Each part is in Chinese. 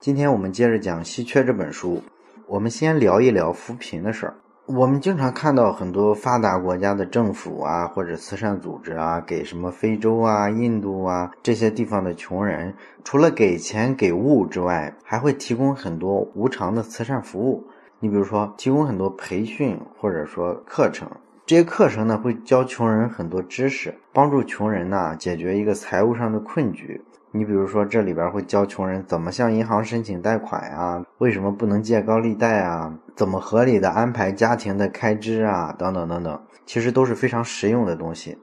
今天我们接着讲《稀缺》这本书。我们先聊一聊扶贫的事儿。我们经常看到很多发达国家的政府啊，或者慈善组织啊，给什么非洲啊、印度啊这些地方的穷人，除了给钱给物之外，还会提供很多无偿的慈善服务。你比如说，提供很多培训或者说课程。这些课程呢，会教穷人很多知识，帮助穷人呢解决一个财务上的困局。你比如说，这里边会教穷人怎么向银行申请贷款啊，为什么不能借高利贷啊，怎么合理的安排家庭的开支啊，等等等等，其实都是非常实用的东西。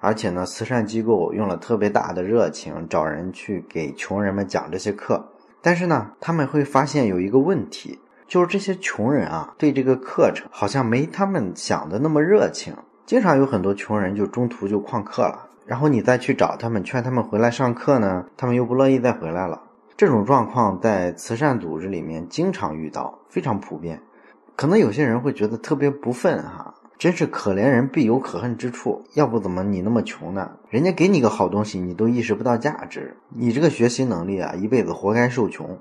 而且呢，慈善机构用了特别大的热情，找人去给穷人们讲这些课。但是呢，他们会发现有一个问题，就是这些穷人啊，对这个课程好像没他们想的那么热情，经常有很多穷人就中途就旷课了。然后你再去找他们，劝他们回来上课呢，他们又不乐意再回来了。这种状况在慈善组织里面经常遇到，非常普遍。可能有些人会觉得特别不忿哈，真是可怜人必有可恨之处。要不怎么你那么穷呢？人家给你个好东西，你都意识不到价值，你这个学习能力啊，一辈子活该受穷。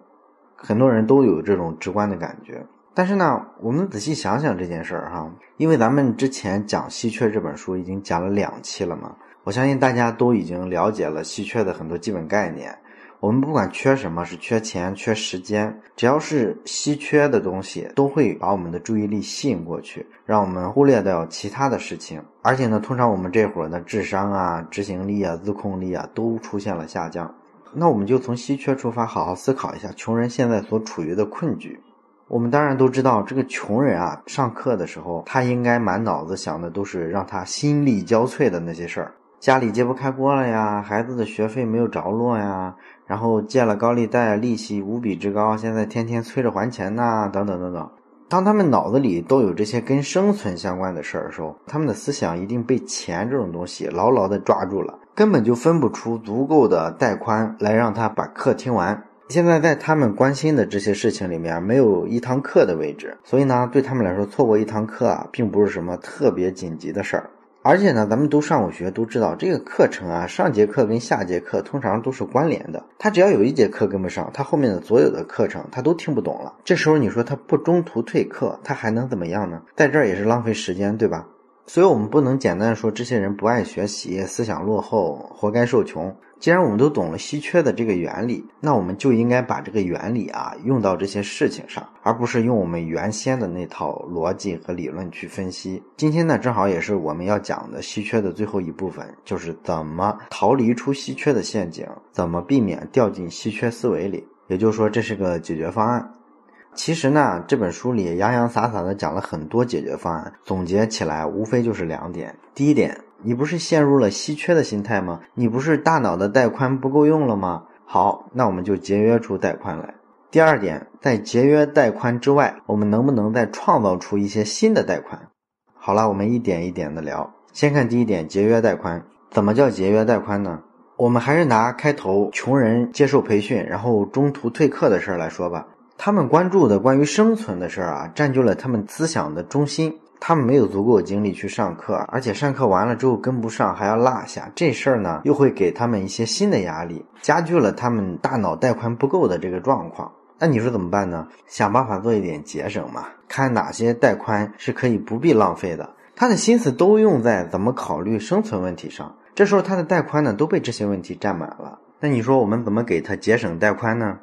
很多人都有这种直观的感觉。但是呢，我们仔细想想这件事儿哈，因为咱们之前讲《稀缺》这本书已经讲了两期了嘛。我相信大家都已经了解了稀缺的很多基本概念。我们不管缺什么，是缺钱、缺时间，只要是稀缺的东西，都会把我们的注意力吸引过去，让我们忽略掉其他的事情。而且呢，通常我们这会儿的智商啊、执行力啊、自控力啊都出现了下降。那我们就从稀缺出发，好好思考一下穷人现在所处于的困局。我们当然都知道，这个穷人啊，上课的时候，他应该满脑子想的都是让他心力交瘁的那些事儿。家里揭不开锅了呀，孩子的学费没有着落呀，然后借了高利贷，利息无比之高，现在天天催着还钱呐，等等等等。当他们脑子里都有这些跟生存相关的事儿的时候，他们的思想一定被钱这种东西牢牢的抓住了，根本就分不出足够的带宽来让他把课听完。现在在他们关心的这些事情里面，没有一堂课的位置，所以呢，对他们来说，错过一堂课啊，并不是什么特别紧急的事儿。而且呢，咱们都上过学，都知道这个课程啊，上节课跟下节课通常都是关联的。他只要有一节课跟不上，他后面的所有的课程他都听不懂了。这时候你说他不中途退课，他还能怎么样呢？在这儿也是浪费时间，对吧？所以我们不能简单说这些人不爱学习，思想落后，活该受穷。既然我们都懂了稀缺的这个原理，那我们就应该把这个原理啊用到这些事情上，而不是用我们原先的那套逻辑和理论去分析。今天呢，正好也是我们要讲的稀缺的最后一部分，就是怎么逃离出稀缺的陷阱，怎么避免掉进稀缺思维里。也就是说，这是个解决方案。其实呢，这本书里洋洋洒洒的讲了很多解决方案，总结起来无非就是两点：第一点。你不是陷入了稀缺的心态吗？你不是大脑的带宽不够用了吗？好，那我们就节约出带宽来。第二点，在节约带宽之外，我们能不能再创造出一些新的带宽？好了，我们一点一点的聊。先看第一点，节约带宽。怎么叫节约带宽呢？我们还是拿开头穷人接受培训，然后中途退课的事儿来说吧。他们关注的关于生存的事儿啊，占据了他们思想的中心。他们没有足够精力去上课，而且上课完了之后跟不上还要落下，这事儿呢又会给他们一些新的压力，加剧了他们大脑带宽不够的这个状况。那你说怎么办呢？想办法做一点节省嘛，看哪些带宽是可以不必浪费的。他的心思都用在怎么考虑生存问题上，这时候他的带宽呢都被这些问题占满了。那你说我们怎么给他节省带宽呢？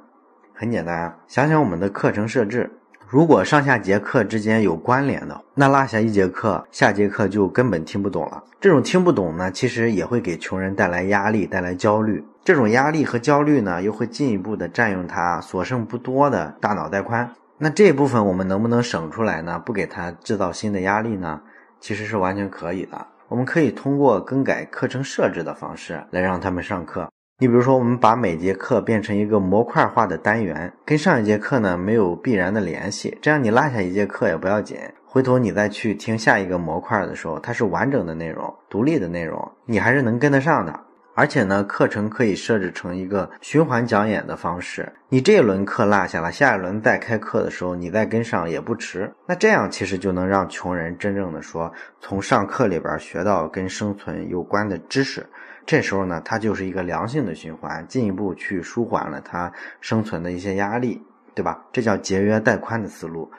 很简单，想想我们的课程设置。如果上下节课之间有关联的，那落下一节课，下节课就根本听不懂了。这种听不懂呢，其实也会给穷人带来压力，带来焦虑。这种压力和焦虑呢，又会进一步的占用他所剩不多的大脑带宽。那这一部分我们能不能省出来呢？不给他制造新的压力呢？其实是完全可以的。我们可以通过更改课程设置的方式来让他们上课。你比如说，我们把每节课变成一个模块化的单元，跟上一节课呢没有必然的联系，这样你落下一节课也不要紧，回头你再去听下一个模块的时候，它是完整的内容、独立的内容，你还是能跟得上的。而且呢，课程可以设置成一个循环讲演的方式，你这一轮课落下了，下一轮再开课的时候，你再跟上也不迟。那这样其实就能让穷人真正的说，从上课里边学到跟生存有关的知识。这时候呢，它就是一个良性的循环，进一步去舒缓了它生存的一些压力，对吧？这叫节约带宽的思路。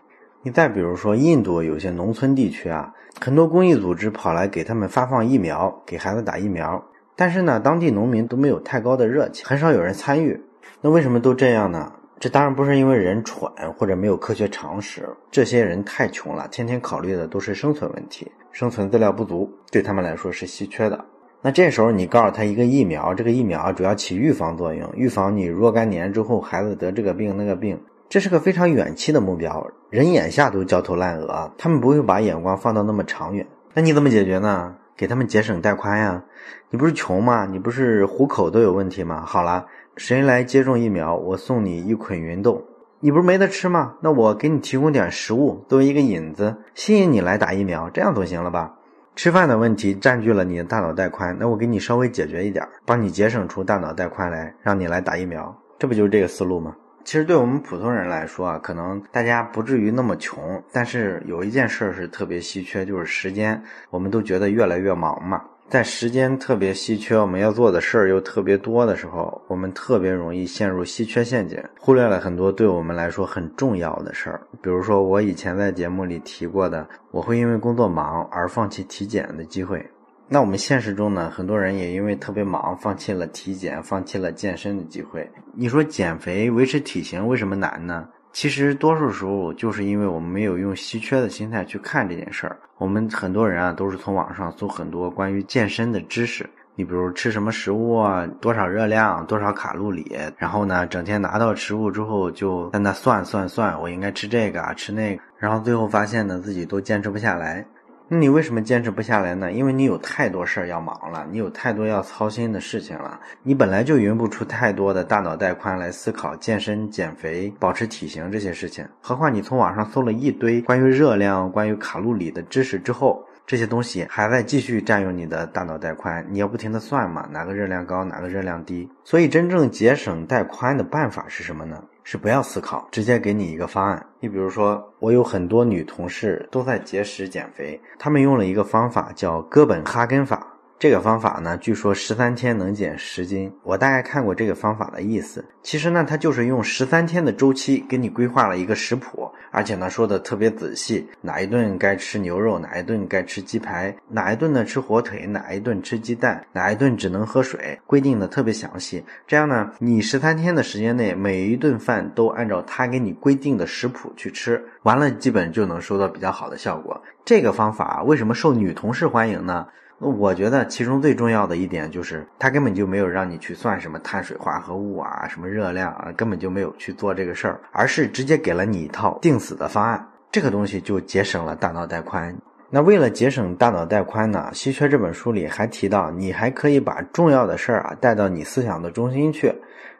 你再比如说，印度有些农村地区啊，很多公益组织跑来给他们发放疫苗，给孩子打疫苗，但是呢，当地农民都没有太高的热情，很少有人参与。那为什么都这样呢？这当然不是因为人蠢或者没有科学常识，这些人太穷了，天天考虑的都是生存问题，生存资料不足，对他们来说是稀缺的。那这时候你告诉他一个疫苗，这个疫苗主要起预防作用，预防你若干年之后孩子得这个病那个病。这是个非常远期的目标，人眼下都焦头烂额，他们不会把眼光放到那么长远。那你怎么解决呢？给他们节省带宽呀？你不是穷吗？你不是虎口都有问题吗？好了，谁来接种疫苗，我送你一捆云豆。你不是没得吃吗？那我给你提供点食物，作为一个引子，吸引你来打疫苗，这样总行了吧？吃饭的问题占据了你的大脑带宽，那我给你稍微解决一点，帮你节省出大脑带宽来，让你来打疫苗，这不就是这个思路吗？其实对我们普通人来说啊，可能大家不至于那么穷，但是有一件事儿是特别稀缺，就是时间。我们都觉得越来越忙嘛，在时间特别稀缺，我们要做的事儿又特别多的时候，我们特别容易陷入稀缺陷阱，忽略了很多对我们来说很重要的事儿。比如说我以前在节目里提过的，我会因为工作忙而放弃体检的机会。那我们现实中呢，很多人也因为特别忙，放弃了体检，放弃了健身的机会。你说减肥、维持体型为什么难呢？其实多数时候就是因为我们没有用稀缺的心态去看这件事儿。我们很多人啊，都是从网上搜很多关于健身的知识。你比如吃什么食物啊，多少热量，多少卡路里，然后呢，整天拿到食物之后就在那算算算，我应该吃这个啊，吃那个，然后最后发现呢，自己都坚持不下来。那你为什么坚持不下来呢？因为你有太多事儿要忙了，你有太多要操心的事情了，你本来就匀不出太多的大脑带宽来思考健身、减肥、保持体型这些事情。何况你从网上搜了一堆关于热量、关于卡路里的知识之后，这些东西还在继续占用你的大脑带宽，你要不停的算嘛，哪个热量高，哪个热量低。所以真正节省带宽的办法是什么呢？是不要思考，直接给你一个方案。你比如说，我有很多女同事都在节食减肥，她们用了一个方法叫哥本哈根法。这个方法呢，据说十三天能减十斤。我大概看过这个方法的意思。其实呢，它就是用十三天的周期给你规划了一个食谱，而且呢说的特别仔细，哪一顿该吃牛肉，哪一顿该吃鸡排，哪一顿呢吃火腿，哪一顿吃鸡蛋，哪一顿只能喝水，规定的特别详细。这样呢，你十三天的时间内，每一顿饭都按照他给你规定的食谱去吃，完了基本就能收到比较好的效果。这个方法为什么受女同事欢迎呢？那我觉得其中最重要的一点就是，他根本就没有让你去算什么碳水化合物啊，什么热量啊，根本就没有去做这个事儿，而是直接给了你一套定死的方案。这个东西就节省了大脑带宽。那为了节省大脑带宽呢，《稀缺》这本书里还提到，你还可以把重要的事儿啊带到你思想的中心去。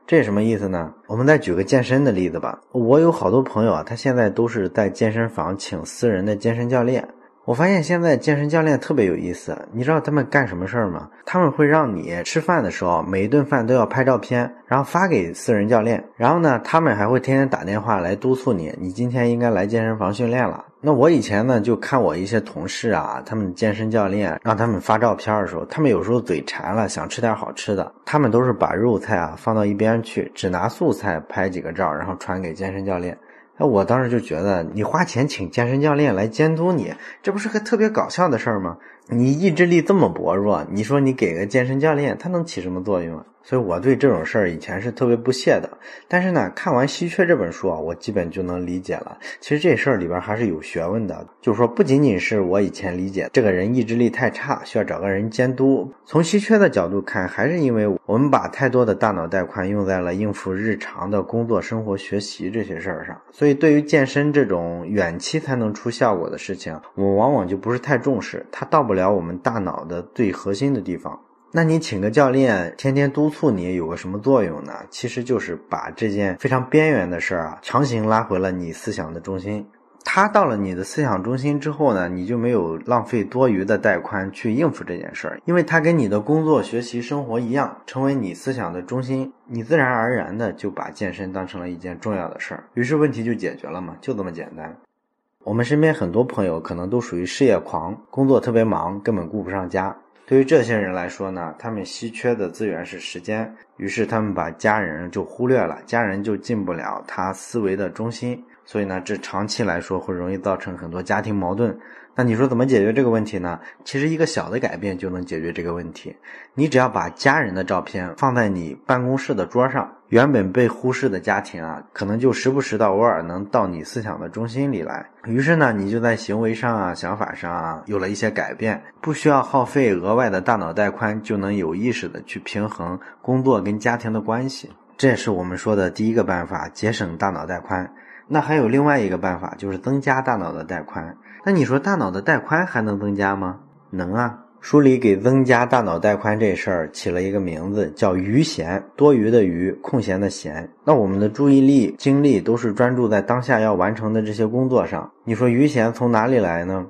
这什么意思呢？我们再举个健身的例子吧。我有好多朋友啊，他现在都是在健身房请私人的健身教练。我发现现在健身教练特别有意思，你知道他们干什么事儿吗？他们会让你吃饭的时候，每一顿饭都要拍照片，然后发给私人教练。然后呢，他们还会天天打电话来督促你，你今天应该来健身房训练了。那我以前呢，就看我一些同事啊，他们健身教练让他们发照片的时候，他们有时候嘴馋了，想吃点好吃的，他们都是把肉菜啊放到一边去，只拿素菜拍几个照，然后传给健身教练。那我当时就觉得，你花钱请健身教练来监督你，这不是个特别搞笑的事儿吗？你意志力这么薄弱，你说你给个健身教练，他能起什么作用啊？所以我对这种事儿以前是特别不屑的。但是呢，看完《稀缺》这本书啊，我基本就能理解了。其实这事儿里边还是有学问的，就是说不仅仅是我以前理解，这个人意志力太差，需要找个人监督。从稀缺的角度看，还是因为我们把太多的大脑带宽用在了应付日常的工作、生活、学习这些事儿上。所以对于健身这种远期才能出效果的事情，我们往往就不是太重视，它到不了我们大脑的最核心的地方。那你请个教练，天天督促你，有个什么作用呢？其实就是把这件非常边缘的事儿啊，强行拉回了你思想的中心。他到了你的思想中心之后呢，你就没有浪费多余的带宽去应付这件事儿，因为他跟你的工作、学习、生活一样，成为你思想的中心，你自然而然的就把健身当成了一件重要的事儿，于是问题就解决了嘛，就这么简单。我们身边很多朋友可能都属于事业狂，工作特别忙，根本顾不上家。对于这些人来说呢，他们稀缺的资源是时间，于是他们把家人就忽略了，家人就进不了他思维的中心，所以呢，这长期来说会容易造成很多家庭矛盾。那你说怎么解决这个问题呢？其实一个小的改变就能解决这个问题。你只要把家人的照片放在你办公室的桌上，原本被忽视的家庭啊，可能就时不时的偶尔能到你思想的中心里来。于是呢，你就在行为上啊、想法上啊有了一些改变，不需要耗费额外的大脑带宽，就能有意识的去平衡工作跟家庭的关系。这也是我们说的第一个办法，节省大脑带宽。那还有另外一个办法，就是增加大脑的带宽。那你说大脑的带宽还能增加吗？能啊！书里给增加大脑带宽这事儿起了一个名字，叫余闲，多余的余，空闲的闲。那我们的注意力、精力都是专注在当下要完成的这些工作上。你说余闲从哪里来呢？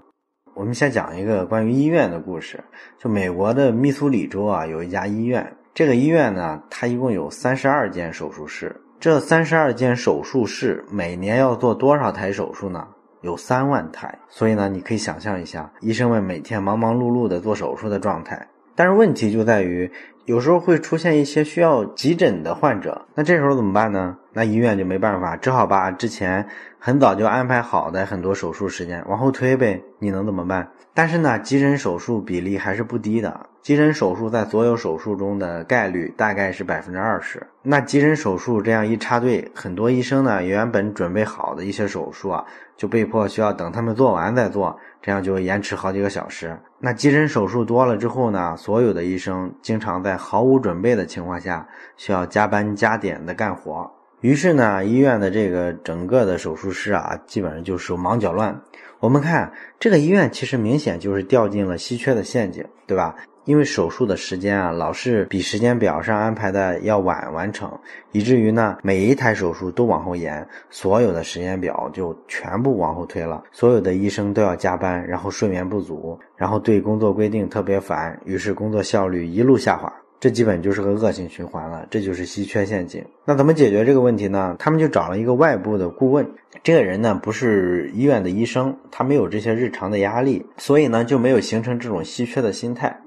我们先讲一个关于医院的故事。就美国的密苏里州啊，有一家医院，这个医院呢，它一共有三十二间手术室。这三十二间手术室每年要做多少台手术呢？有三万台，所以呢，你可以想象一下，医生们每天忙忙碌碌的做手术的状态。但是问题就在于，有时候会出现一些需要急诊的患者，那这时候怎么办呢？那医院就没办法，只好把之前很早就安排好的很多手术时间往后推呗。你能怎么办？但是呢，急诊手术比例还是不低的。急诊手术在所有手术中的概率大概是百分之二十。那急诊手术这样一插队，很多医生呢原本准备好的一些手术啊，就被迫需要等他们做完再做，这样就延迟好几个小时。那急诊手术多了之后呢，所有的医生经常在毫无准备的情况下，需要加班加点的干活。于是呢，医院的这个整个的手术室啊，基本上就手忙脚乱。我们看这个医院，其实明显就是掉进了稀缺的陷阱，对吧？因为手术的时间啊，老是比时间表上安排的要晚完成，以至于呢，每一台手术都往后延，所有的时间表就全部往后推了。所有的医生都要加班，然后睡眠不足，然后对工作规定特别烦，于是工作效率一路下滑。这基本就是个恶性循环了，这就是稀缺陷阱。那怎么解决这个问题呢？他们就找了一个外部的顾问，这个人呢不是医院的医生，他没有这些日常的压力，所以呢就没有形成这种稀缺的心态。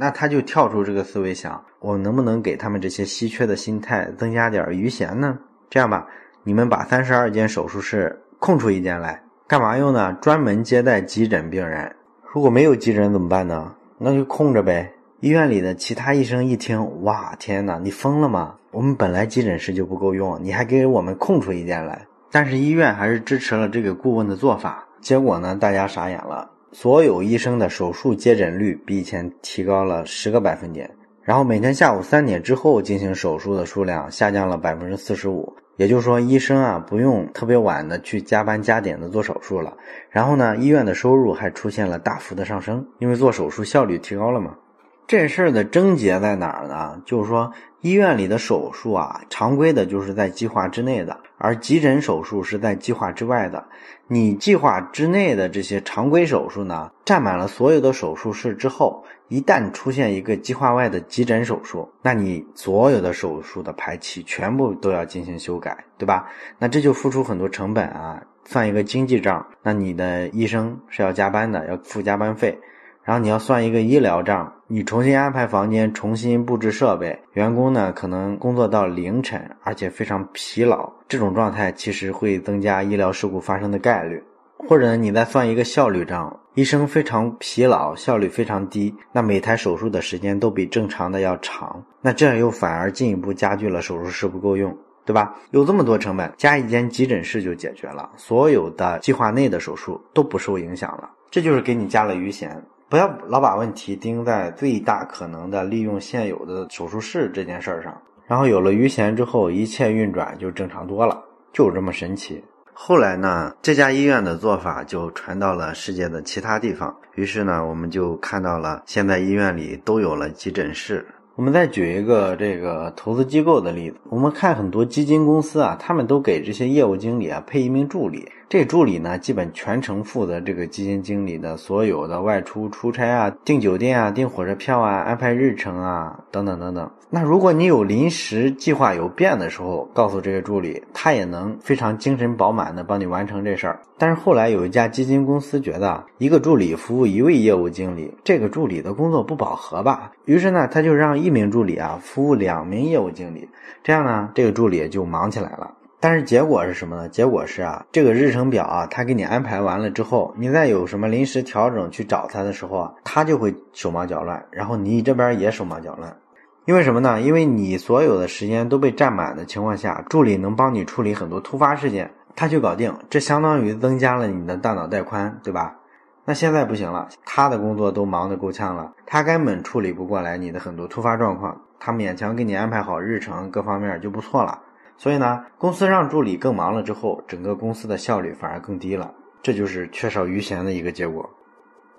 那他就跳出这个思维想，我能不能给他们这些稀缺的心态增加点余弦呢？这样吧，你们把三十二间手术室空出一间来，干嘛用呢？专门接待急诊病人。如果没有急诊怎么办呢？那就空着呗。医院里的其他医生一听，哇，天哪，你疯了吗？我们本来急诊室就不够用，你还给我们空出一间来？但是医院还是支持了这个顾问的做法。结果呢，大家傻眼了。所有医生的手术接诊率比以前提高了十个百分点，然后每天下午三点之后进行手术的数量下降了百分之四十五。也就是说，医生啊不用特别晚的去加班加点的做手术了。然后呢，医院的收入还出现了大幅的上升，因为做手术效率提高了嘛。这事儿的症结在哪儿呢？就是说，医院里的手术啊，常规的就是在计划之内的，而急诊手术是在计划之外的。你计划之内的这些常规手术呢，占满了所有的手术室之后，一旦出现一个计划外的急诊手术，那你所有的手术的排期全部都要进行修改，对吧？那这就付出很多成本啊，算一个经济账，那你的医生是要加班的，要付加班费。然后你要算一个医疗账，你重新安排房间，重新布置设备，员工呢可能工作到凌晨，而且非常疲劳，这种状态其实会增加医疗事故发生的概率。或者你再算一个效率账，医生非常疲劳，效率非常低，那每台手术的时间都比正常的要长，那这样又反而进一步加剧了手术室不够用，对吧？有这么多成本，加一间急诊室就解决了，所有的计划内的手术都不受影响了，这就是给你加了余弦。不要老把问题盯在最大可能的利用现有的手术室这件事儿上，然后有了余弦之后，一切运转就正常多了，就这么神奇。后来呢，这家医院的做法就传到了世界的其他地方，于是呢，我们就看到了现在医院里都有了急诊室。我们再举一个这个投资机构的例子，我们看很多基金公司啊，他们都给这些业务经理啊配一名助理。这助理呢，基本全程负责这个基金经理的所有的外出出差啊、订酒店啊、订火车票啊、安排日程啊等等等等。那如果你有临时计划有变的时候，告诉这个助理，他也能非常精神饱满的帮你完成这事儿。但是后来有一家基金公司觉得，一个助理服务一位业务经理，这个助理的工作不饱和吧？于是呢，他就让一名助理啊服务两名业务经理，这样呢，这个助理就忙起来了。但是结果是什么呢？结果是啊，这个日程表啊，他给你安排完了之后，你再有什么临时调整去找他的时候啊，他就会手忙脚乱，然后你这边也手忙脚乱。因为什么呢？因为你所有的时间都被占满的情况下，助理能帮你处理很多突发事件，他去搞定，这相当于增加了你的大脑带宽，对吧？那现在不行了，他的工作都忙得够呛了，他根本处理不过来你的很多突发状况，他勉强给你安排好日程，各方面就不错了。所以呢，公司让助理更忙了之后，整个公司的效率反而更低了，这就是缺少余弦的一个结果。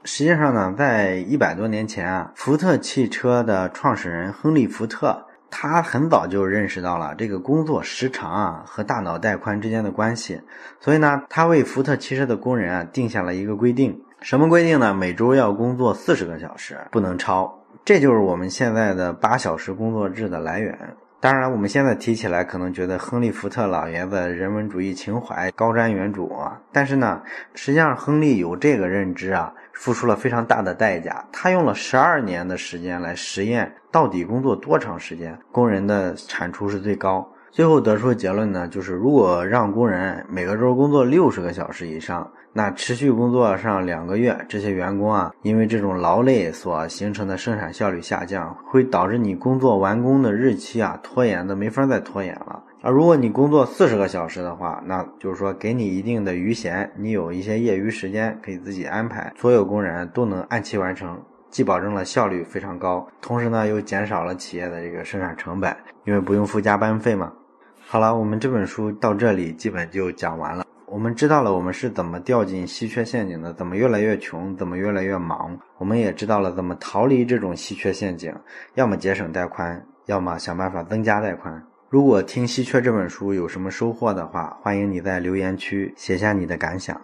实际上呢，在一百多年前啊，福特汽车的创始人亨利·福特，他很早就认识到了这个工作时长啊和大脑带宽之间的关系，所以呢，他为福特汽车的工人啊定下了一个规定，什么规定呢？每周要工作四十个小时，不能超，这就是我们现在的八小时工作制的来源。当然，我们现在提起来可能觉得亨利·福特老爷子人文主义情怀高瞻远瞩啊，但是呢，实际上亨利有这个认知啊，付出了非常大的代价。他用了十二年的时间来实验，到底工作多长时间，工人的产出是最高。最后得出的结论呢，就是如果让工人每个周工作六十个小时以上，那持续工作上两个月，这些员工啊，因为这种劳累所形成的生产效率下降，会导致你工作完工的日期啊拖延的没法再拖延了。而如果你工作四十个小时的话，那就是说给你一定的余闲，你有一些业余时间可以自己安排，所有工人都能按期完成，既保证了效率非常高，同时呢又减少了企业的这个生产成本，因为不用付加班费嘛。好了，我们这本书到这里基本就讲完了。我们知道了我们是怎么掉进稀缺陷阱的，怎么越来越穷，怎么越来越忙。我们也知道了怎么逃离这种稀缺陷阱，要么节省带宽，要么想办法增加带宽。如果听稀缺这本书有什么收获的话，欢迎你在留言区写下你的感想。